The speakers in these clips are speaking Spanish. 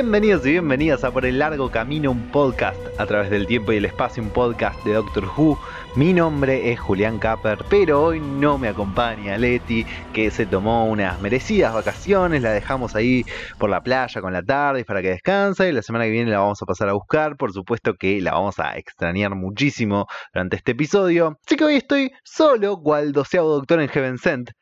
Bienvenidos y bienvenidas a Por el Largo Camino, un podcast a través del tiempo y el espacio, un podcast de Doctor Who. Mi nombre es Julián Capper, pero hoy no me acompaña Leti, que se tomó unas merecidas vacaciones, la dejamos ahí por la playa con la tarde para que descanse y la semana que viene la vamos a pasar a buscar, por supuesto que la vamos a extrañar muchísimo durante este episodio. Así que hoy estoy solo, cual doceavo doctor en Heaven Sent,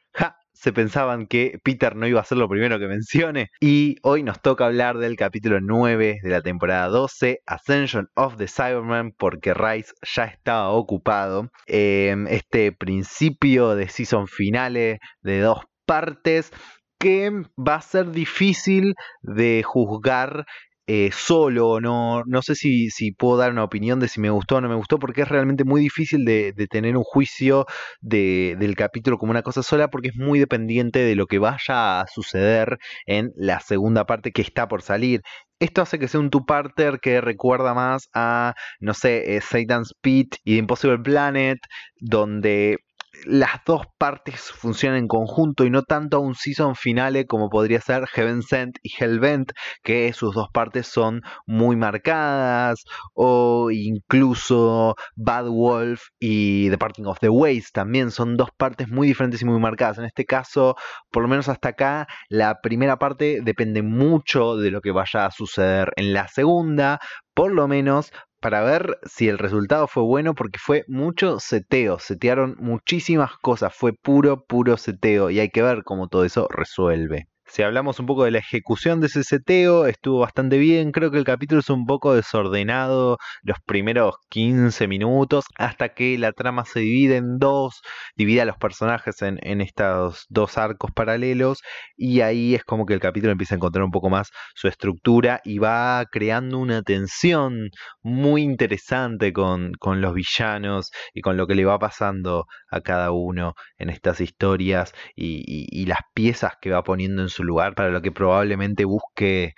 se pensaban que Peter no iba a ser lo primero que mencione. Y hoy nos toca hablar del capítulo 9 de la temporada 12, Ascension of the Cyberman, porque Rice ya estaba ocupado. Em, este principio de season finale de dos partes que va a ser difícil de juzgar eh, solo, no, no sé si, si, puedo dar una opinión de si me gustó o no me gustó, porque es realmente muy difícil de, tener un juicio del capítulo como una cosa sola, porque es muy dependiente de lo que vaya a suceder en la segunda parte que está por salir. Esto hace que sea un two-parter que recuerda más a, no sé, eh, Satan's Pit y The Impossible Planet, donde las dos partes funcionan en conjunto y no tanto a un season finale como podría ser Heaven Sent y Hellbent, que sus dos partes son muy marcadas, o incluso Bad Wolf y The Parting of the Ways también son dos partes muy diferentes y muy marcadas. En este caso, por lo menos hasta acá, la primera parte depende mucho de lo que vaya a suceder en la segunda, por lo menos para ver si el resultado fue bueno porque fue mucho seteo, setearon muchísimas cosas, fue puro, puro seteo y hay que ver cómo todo eso resuelve. Si hablamos un poco de la ejecución de ese seteo, estuvo bastante bien. Creo que el capítulo es un poco desordenado los primeros 15 minutos, hasta que la trama se divide en dos, divide a los personajes en, estos dos arcos paralelos, y ahí es como que el capítulo empieza a encontrar un poco más su estructura y va creando una tensión muy interesante con, con los villanos y con lo que le va pasando a cada uno en estas historias y, y las piezas que va poniendo en su lugar para lo que probablemente busque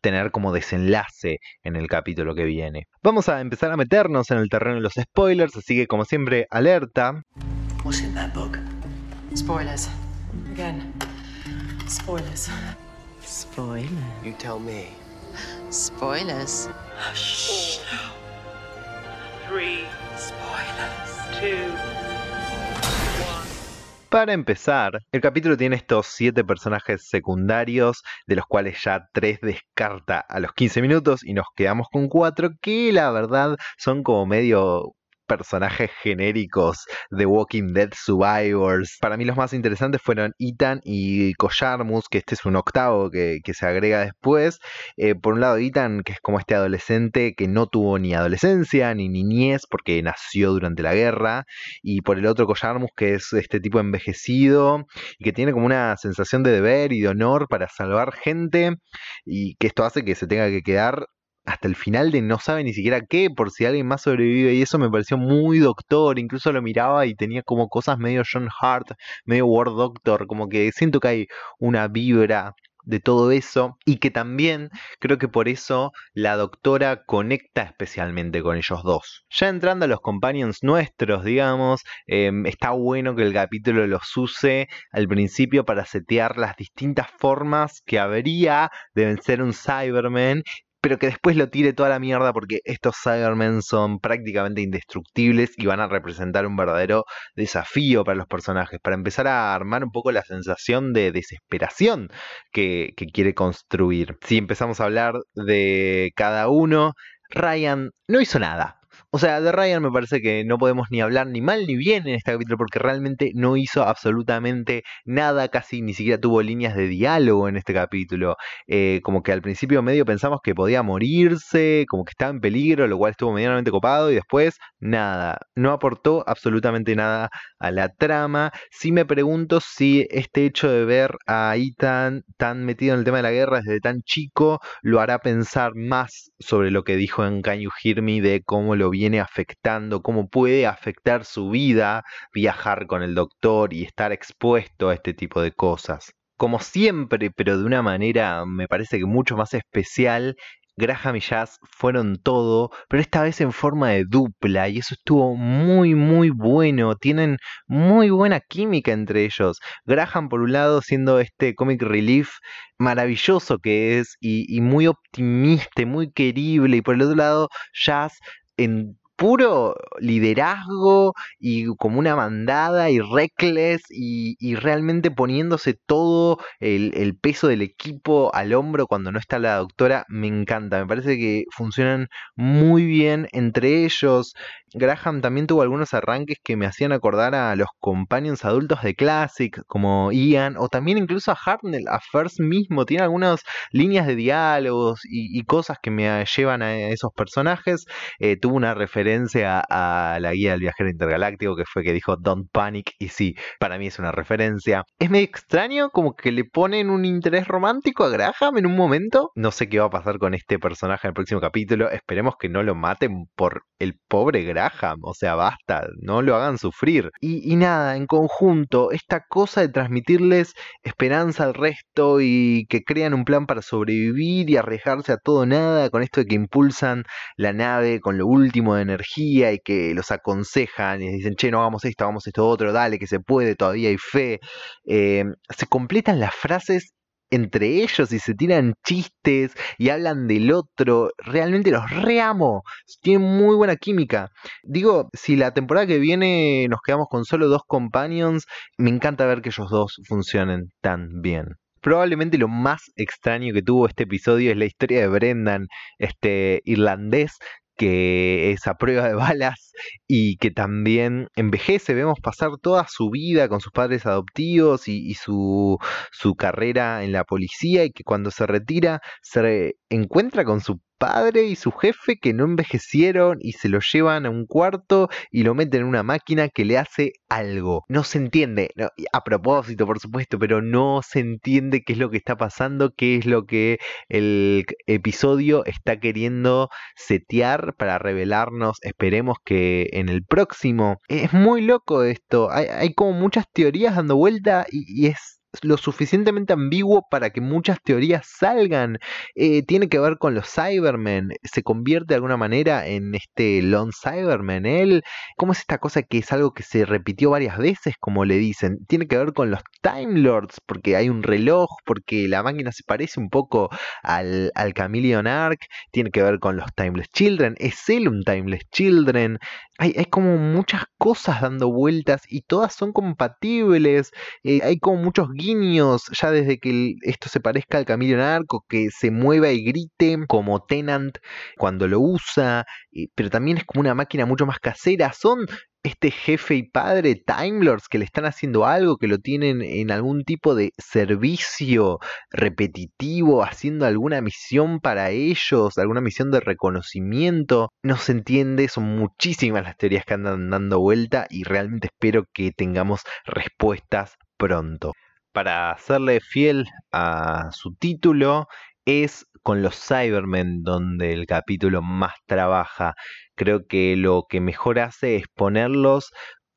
tener como desenlace en el capítulo que viene. Vamos a empezar a meternos en el terreno de los spoilers, así que como siempre, alerta. What's in that book? Spoilers. Again. Spoilers. Spoilers. You tell me. Spoilers. Shh. Three. Spoilers. Two. Para empezar, el capítulo tiene estos siete personajes secundarios, de los cuales ya tres descarta a los 15 minutos y nos quedamos con cuatro que la verdad son como medio personajes genéricos de Walking Dead Survivors. Para mí los más interesantes fueron Ethan y Collarmus, que este es un octavo que, se agrega después. Eh, por un lado Ethan, que es como este adolescente que no tuvo ni adolescencia ni niñez porque nació durante la guerra. Y por el otro Collarmus, que es este tipo envejecido y que tiene como una sensación de deber y de honor para salvar gente. Y que esto hace que se tenga que quedar hasta el final de no sabe ni siquiera qué, por si alguien más sobrevive. Y eso me pareció muy doctor. Incluso lo miraba y tenía como cosas medio John Hart, medio War Doctor. Como que siento que hay una vibra de todo eso y que también creo que por eso la doctora conecta especialmente con ellos dos. Ya entrando a los companions nuestros, digamos, em, está bueno que el capítulo los use al principio para setear las distintas formas que habría de vencer un Cyberman pero que después lo tire toda la mierda porque estos Cybermen son prácticamente indestructibles y van a representar un verdadero desafío para los personajes, para empezar a armar un poco la sensación de desesperación que, que quiere construir. Si empezamos a hablar de cada uno, Ryan no hizo nada. O sea, de Ryan me parece que no podemos ni hablar ni mal ni bien en este capítulo porque realmente no hizo absolutamente nada, casi ni siquiera tuvo líneas de diálogo en este capítulo. Eh, como que al principio medio pensamos que podía morirse, como que estaba en peligro, lo cual estuvo medianamente copado y después nada, no aportó absolutamente nada a la trama. Sí me pregunto si este hecho de ver a Ethan tan metido en el tema de la guerra desde tan chico lo hará pensar más sobre lo que dijo en Can You de cómo lo viene afectando, cómo puede afectar su vida viajar con el doctor y estar expuesto a este tipo de cosas. Como siempre, pero de una manera me parece que mucho más especial, Graham y Jazz fueron todo, pero esta vez en forma de dupla y eso estuvo muy muy bueno, tienen muy buena química entre ellos. Graham por un lado siendo este comic relief maravilloso que es y, muy optimista, muy querible y por el otro lado Jazz en puro liderazgo y como una mandada y reckless y, realmente poniéndose todo el, el, peso del equipo al hombro cuando no está la doctora, me encanta, me parece que funcionan muy bien entre ellos. Graham también tuvo algunos arranques que me hacían acordar a los companions adultos de Classic, como Ian, o también incluso a Hartnell, a First mismo. Tiene algunas líneas de diálogos y, cosas que me llevan a esos personajes. Eh, tuvo una referencia a la guía del viajero intergaláctico, que fue que dijo Don't Panic, y sí, para mí es una referencia. Es medio extraño, como que le ponen un interés romántico a Graham en un momento. No sé qué va a pasar con este personaje en el próximo capítulo. Esperemos que no lo maten por el pobre Graham o sea, basta, no lo hagan sufrir. Y, nada, en conjunto, esta cosa de transmitirles esperanza al resto y que crean un plan para sobrevivir y arriesgarse a todo nada, con esto de que impulsan la nave con lo último de energía y que los aconsejan y dicen, che, no hagamos esto, hagamos esto otro, dale, que se puede, todavía hay fe. Eh, se completan las frases entre ellos y se tiran chistes y hablan del otro. Realmente los reamo. Tienen muy buena química. Digo, si la temporada que viene nos quedamos con solo dos companions, me encanta ver que ellos dos funcionen tan bien. Probablemente lo más extraño que tuvo este episodio es la historia de Brendan, este irlandés que es a prueba de balas y que también envejece. Vemos pasar toda su vida con sus padres adoptivos y, su, su, carrera en la policía y que cuando se retira se encuentra con su padre y su jefe que no envejecieron y se lo llevan a un cuarto y lo meten en una máquina que le hace algo. No se entiende, a propósito por supuesto, pero no se entiende qué es lo que está pasando, qué es lo que el episodio está queriendo setear para revelarnos. Esperemos que en el próximo. Es muy loco esto, hay, como muchas teorías dando vuelta y es lo suficientemente ambiguo para que muchas teorías salgan. Eh, tiene que ver con los Cybermen. Se convierte de alguna manera en este Lone Cyberman. Él, ¿cómo es esta cosa que es algo que se repitió varias veces, como le dicen? Tiene que ver con los Time Lords, porque hay un reloj, porque la máquina se parece un poco al, al Chameleon Arc. Tiene que ver con los Timeless Children. Es él un Timeless Children. Hay, hay como muchas cosas dando vueltas y todas son compatibles. Eh, hay como muchos guiños ya desde que esto se parezca al Camino Arco, que se mueva y grite como Tenant cuando lo usa, pero también es como una máquina mucho más casera. Son este jefe y padre Time Lords que le están haciendo algo, que lo tienen en algún tipo de servicio repetitivo, haciendo alguna misión para ellos, alguna misión de reconocimiento. No se entiende, son muchísimas las teorías que andan dando vuelta y realmente espero que tengamos respuestas pronto para hacerle fiel a su título, es con los Cybermen donde el capítulo más trabaja. Creo que lo que mejor hace es ponerlos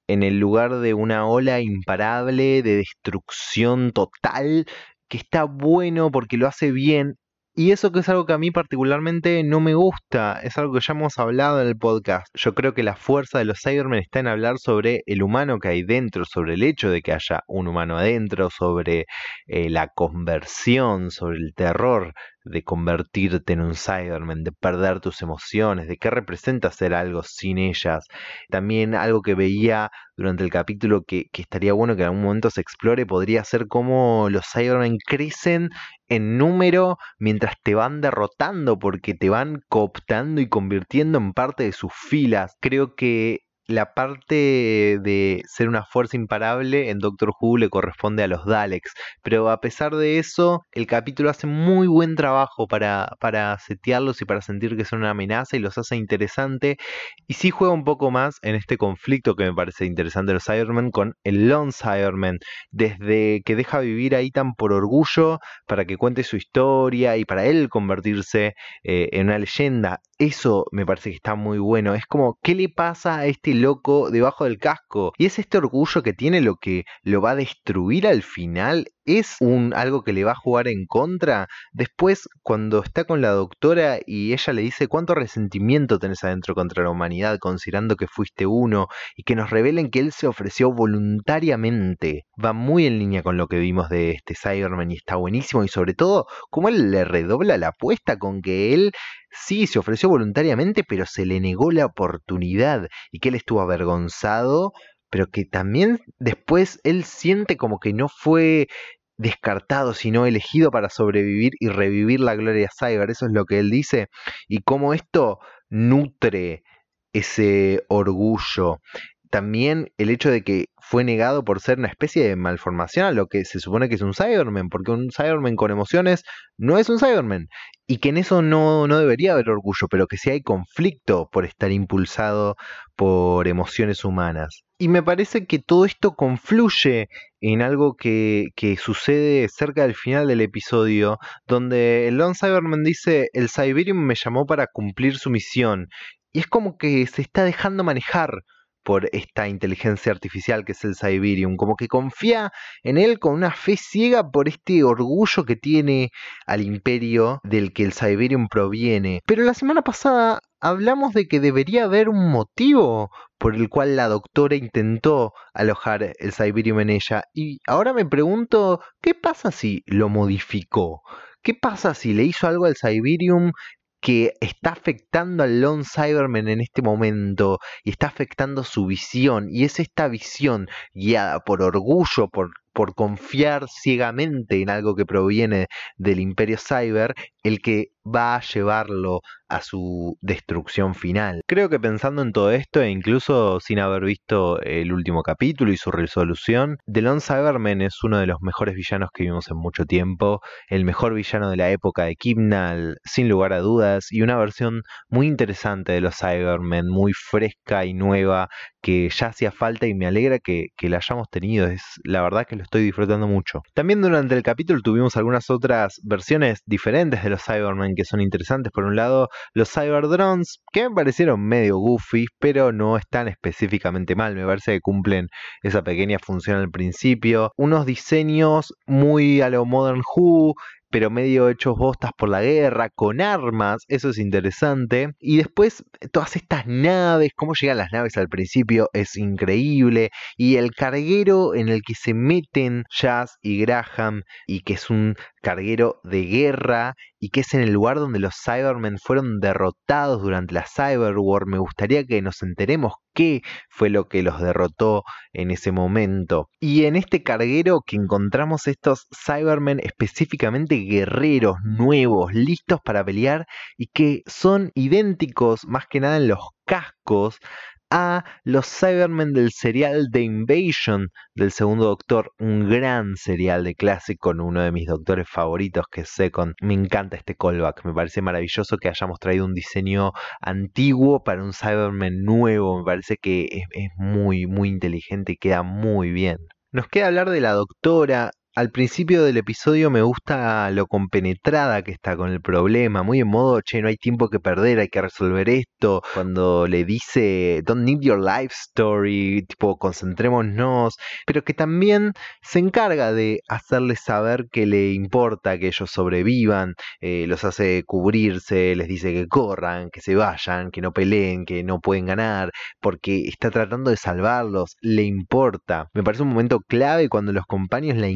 en el lugar de una ola imparable de destrucción total que está bueno porque lo hace bien y eso que es algo que a mí particularmente no me gusta, es algo que ya hemos hablado en el podcast. Yo creo que la fuerza de los Cybermen está en hablar sobre el humano que hay dentro, sobre el hecho de que haya un humano adentro, sobre eh, la conversión, sobre el terror de convertirte en un Cyberman, de perder tus emociones, de qué representa hacer algo sin ellas. También algo que veía durante el capítulo que, que estaría bueno que en algún momento se explore, podría ser cómo los Cybermen crecen en número mientras te van derrotando, porque te van cooptando y convirtiendo en parte de sus filas. Creo que la parte de ser una fuerza imparable en Doctor Who le corresponde a los Daleks, pero a pesar de eso, el capítulo hace muy buen trabajo para, para setearlos y para sentir que son una amenaza y los hace interesante, y sí juega un poco más en este conflicto que me parece interesante de los Cybermen con el Lone Cyberman, desde que deja vivir ahí tan por orgullo para que cuente su historia y para él convertirse eh, en una leyenda. Eso me parece que está muy bueno. Es como, ¿qué le pasa a este loco debajo del casco? Y es este orgullo que tiene lo que lo va a destruir al final. es un algo que le va a jugar en contra. Después, cuando está con la doctora y ella le dice cuánto resentimiento tenés adentro contra la humanidad, considerando que fuiste uno, y que nos revelen que él se ofreció voluntariamente, va muy en línea con lo que vimos de este Cyberman y está buenísimo. Y sobre todo, cómo él le redobla la apuesta con que él sí se ofreció voluntariamente, pero se le negó la oportunidad y que él estuvo avergonzado pero que también después él siente como que no fue descartado, sino elegido para sobrevivir y revivir la gloria cyber. Eso es lo que él dice. Y cómo esto nutre ese orgullo. También el hecho de que fue negado por ser una especie de malformación a lo que se supone que es un Cyberman, porque un Cyberman con emociones no es un Cyberman. Y que en eso no, no debería haber orgullo, pero que sí hay conflicto por estar impulsado por emociones humanas. Y me parece que todo esto confluye en algo que, que, sucede cerca del final del episodio, donde el Lone Cyberman dice, el Cyberium me llamó para cumplir su misión. Y es como que se está dejando manejar por esta inteligencia artificial que es el Cyberium, como que confía en él con una fe ciega por este orgullo que tiene al imperio del que el Cyberium proviene. Pero la semana pasada hablamos de que debería haber un motivo por el cual la doctora intentó alojar el Cyberium en ella y ahora me pregunto, ¿qué pasa si lo modificó? ¿Qué pasa si le hizo algo al Cyberium que está afectando al Lone Cyberman en este momento y está afectando su visión. Y es esta visión guiada por orgullo, por, por confiar ciegamente en algo que proviene del imperio cyber, el que va a llevarlo a su destrucción final. Creo que pensando en todo esto, e incluso sin haber visto el último capítulo y su resolución, The Lone Cyberman es uno de los mejores villanos que vimos en mucho tiempo, el mejor villano de la época de Kimnal, sin lugar a dudas, y una versión muy interesante de los Cybermen, muy fresca y nueva, que ya hacía falta y me alegra que, que la hayamos tenido, es la verdad que lo estoy disfrutando mucho. También durante el capítulo tuvimos algunas otras versiones diferentes de los Cybermen que son interesantes. Por un lado, los Cyberdrones, que me parecieron medio goofy, pero no están específicamente mal. Me parece que cumplen esa pequeña función al principio. Unos diseños muy a lo Modern Who, pero medio hechos bostas por la guerra, con armas, eso es interesante. Y después todas estas naves, cómo llegan las naves al principio es increíble. Y el carguero en el que se meten Jazz y Graham y que es un carguero de guerra y que es en el lugar donde los Cybermen fueron derrotados durante la Cyber War. Me gustaría que nos enteremos qué fue lo que los derrotó en ese momento. Y en este carguero que encontramos estos Cybermen específicamente guerreros nuevos, listos para pelear y que son idénticos más que nada en los cascos a los Cybermen del serial The Invasion del segundo doctor, un gran serial de clásico con uno de mis doctores favoritos que es Second. Me encanta este callback, me parece maravilloso que hayamos traído un diseño antiguo para un Cyberman nuevo, me parece que es muy, muy inteligente y queda muy bien. Nos queda hablar de la doctora, al principio del episodio me gusta lo compenetrada que está con el problema, muy en modo, che, no hay tiempo que perder, hay que resolver esto. Cuando le dice, don't need your life story, tipo, concentrémonos, pero que también se encarga de hacerles saber que le importa que ellos sobrevivan, eh, los hace cubrirse, les dice que corran, que se vayan, que no peleen, que no pueden ganar, porque está tratando de salvarlos, le importa. Me parece un momento clave cuando los compañeros la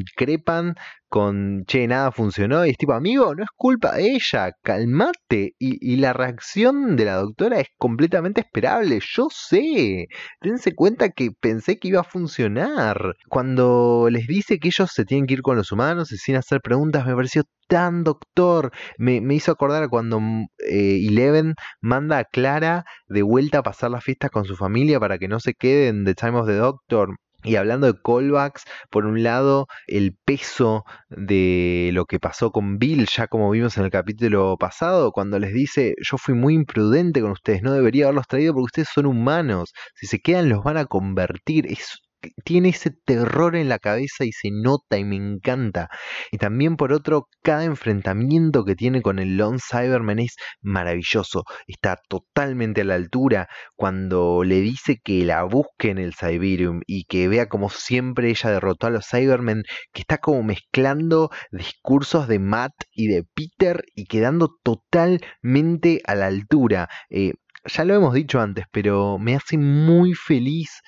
con, che, nada funcionó, y es tipo, amigo, no es culpa de ella, calmate. Y, la reacción de la doctora es completamente esperable, yo sé. Dense cuenta que pensé que iba a funcionar. Cuando les dice que ellos se tienen que ir con los humanos y sin hacer preguntas, me pareció tan doctor. Me, hizo acordar cuando mm, eh, Eleven manda a Clara de vuelta a pasar las fiestas con su familia para que no se queden The Time of the Doctor. Y hablando de callbacks, por un lado, el peso de lo que pasó con Bill, ya como vimos en el capítulo pasado, cuando les dice, yo fui muy imprudente con ustedes, no debería haberlos traído porque ustedes son humanos, si se quedan los van a convertir. Es tiene ese terror en la cabeza y se nota y me encanta. Y también por otro, cada enfrentamiento que tiene con el Lone Cyberman es maravilloso. Está totalmente a la altura cuando le dice que la busque en el Cyberium y que vea como siempre ella derrotó a los Cybermen, que está como mezclando discursos de Matt y de Peter y quedando totalmente a la altura. Eh, ya lo hemos dicho antes, pero me hace muy feliz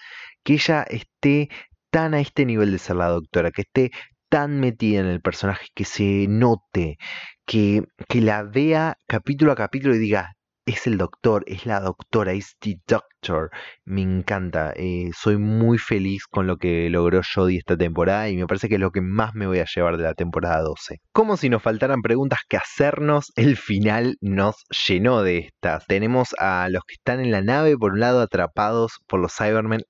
que ella esté tan a este nivel de ser la doctora, que esté tan metida en el personaje, que se note, que, que la vea capítulo a capítulo y diga, es el doctor, es la doctora, es the doctor. Me encanta. Eh, soy muy feliz con lo que logró Jodie esta temporada y me parece que es lo que más me voy a llevar de la temporada 12. Como si nos faltaran preguntas que hacernos, el final nos llenó de estas. Tenemos a los que están en la nave, por un lado atrapados por los Cybermen,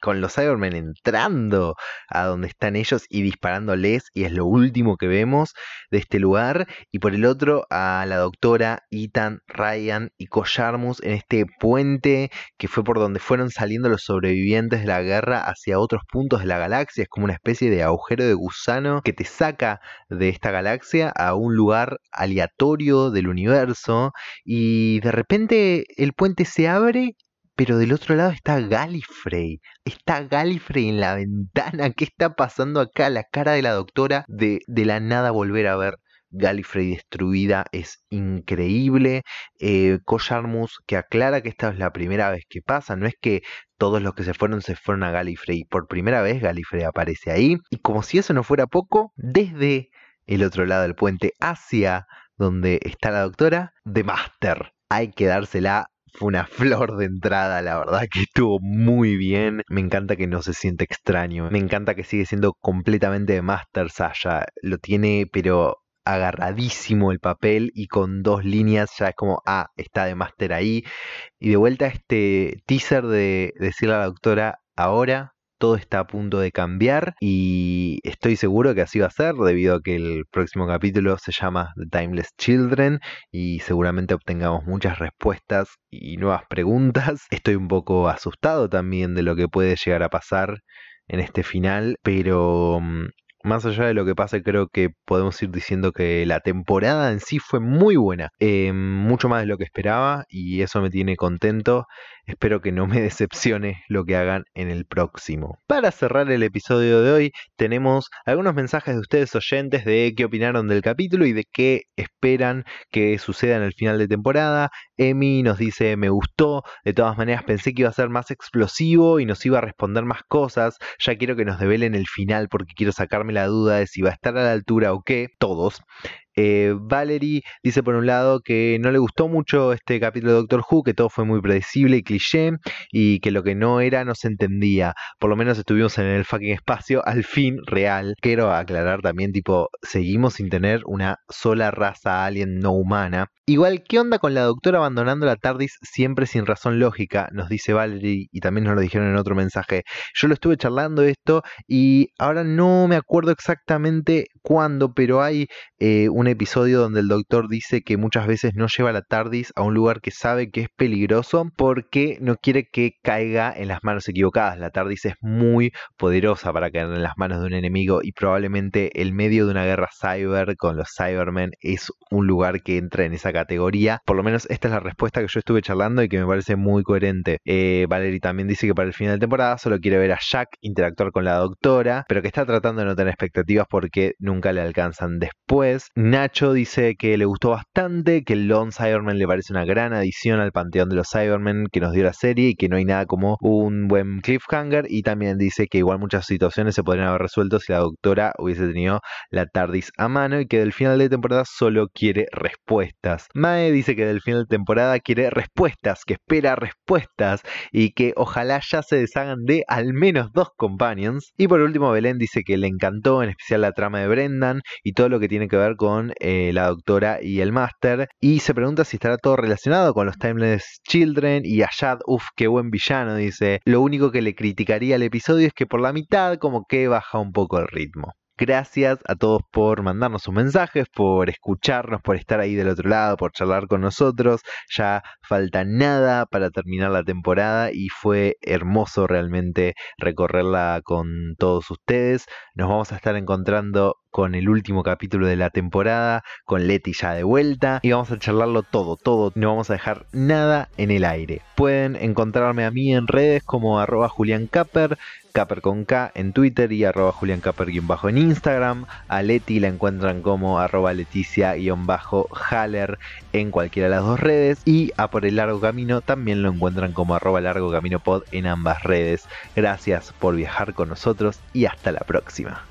con los Cybermen entrando a donde están ellos y disparándoles, y es lo último que vemos de este lugar. Y por el otro, a la doctora, Ethan, Ryan y Collarmus en este puente que fue por donde fueron saliendo los sobrevivientes de la guerra hacia otros puntos de la galaxia. Es como una especie de agujero de gusano que te saca de esta galaxia a un lugar aleatorio del universo y de repente el puente se abre pero del otro lado está Gallifrey. Está Gallifrey en la ventana. ¿Qué está pasando acá? La cara de la doctora de, de la nada volver a ver Gallifrey destruida es increíble. Eh, que aclara que esta es la primera vez que pasa, no es que todos los que se fueron se fueron a Gallifrey. Por primera vez Gallifrey aparece ahí. Y como si eso no fuera poco, desde el otro lado del puente hacia donde está la doctora, The Master. Hay que dársela fue una flor de entrada, la verdad que estuvo muy bien. Me encanta que no se siente extraño. Me encanta que sigue siendo completamente de Master Sasha. Lo tiene, pero agarradísimo el papel y con dos líneas ya es como, ah, está de máster ahí. Y de vuelta este teaser de decirle a la doctora, ahora todo está a punto de cambiar y estoy seguro que así va a ser debido a que el próximo capítulo se llama The Timeless Children y seguramente obtengamos muchas respuestas y nuevas preguntas. Estoy un poco asustado también de lo que puede llegar a pasar en este final, pero mm, más allá de lo que pase, creo que podemos ir diciendo que la temporada en sí fue muy buena, eh, mucho más de lo que esperaba y eso me tiene contento. Espero que no me decepcione lo que hagan en el próximo. Para cerrar el episodio de hoy, tenemos algunos mensajes de ustedes oyentes de qué opinaron del capítulo y de qué esperan que suceda en el final de temporada. Emi nos dice, me gustó, de todas maneras pensé que iba a ser más explosivo y nos iba a responder más cosas. Ya quiero que nos develen el final porque quiero sacarme la duda de si va a estar a la altura o qué. Todos. Eh, Valerie dice por un lado que no le gustó mucho este capítulo de Doctor Who, que todo fue muy predecible y cliché y que lo que no era no se entendía. Por lo menos estuvimos en el fucking espacio al fin real. Quiero aclarar también, tipo, seguimos sin tener una sola raza alien no humana. Igual, ¿qué onda con la doctora abandonando la TARDIS siempre sin razón lógica? Nos dice Valerie y también nos lo dijeron en otro mensaje. Yo lo estuve charlando esto y ahora no me acuerdo exactamente cuándo, pero hay eh, un episodio donde el doctor dice que muchas veces no lleva la TARDIS a un lugar que sabe que es peligroso porque no quiere que caiga en las manos equivocadas. La TARDIS es muy poderosa para caer en las manos de un enemigo y probablemente el medio de una guerra cyber con los Cybermen es un lugar que entra en esa categoría. Por lo menos esta es la respuesta que yo estuve charlando y que me parece muy coherente. Eh, Valerie también dice que para el final de temporada solo quiere ver a Jack interactuar con la doctora, pero que está tratando de no tener expectativas porque nunca le alcanzan después. Nacho dice que le gustó bastante, que el Lone Cyberman le parece una gran adición al panteón de los Cybermen que nos dio la serie y que no hay nada como un buen cliffhanger. Y también dice que igual muchas situaciones se podrían haber resuelto si la doctora hubiese tenido la TARDIS a mano y que del final de temporada solo quiere respuestas. Mae dice que del final de temporada quiere respuestas, que espera respuestas y que ojalá ya se deshagan de al menos dos companions. Y por último, Belén dice que le encantó en especial la trama de Y todo lo que tiene que ver con eh, la doctora y el máster. Y se pregunta si estará todo relacionado con los Timeless Children y Ayad, uff, qué buen villano, dice. Lo único que le criticaría al episodio es que por la mitad como que baja un poco el ritmo. Gracias a todos por mandarnos sus mensajes, por escucharnos, por estar ahí del otro lado, por charlar con nosotros. Ya falta nada para terminar la temporada y fue hermoso realmente recorrerla con todos ustedes. Nos vamos a estar encontrando con el último capítulo de la temporada, con Leti ya de vuelta y vamos a charlarlo todo, todo, no vamos a dejar nada en el aire. Pueden encontrarme a mí en redes como arroba Julián Capper, Capper con K en Twitter y arroba Julián bajo en Instagram. A Leti la encuentran como arroba Leticia-Haller en cualquiera de las dos redes. Y a Por el Largo Camino también lo encuentran como arroba Largo Camino Pod en ambas redes. Gracias por viajar con nosotros y hasta la próxima.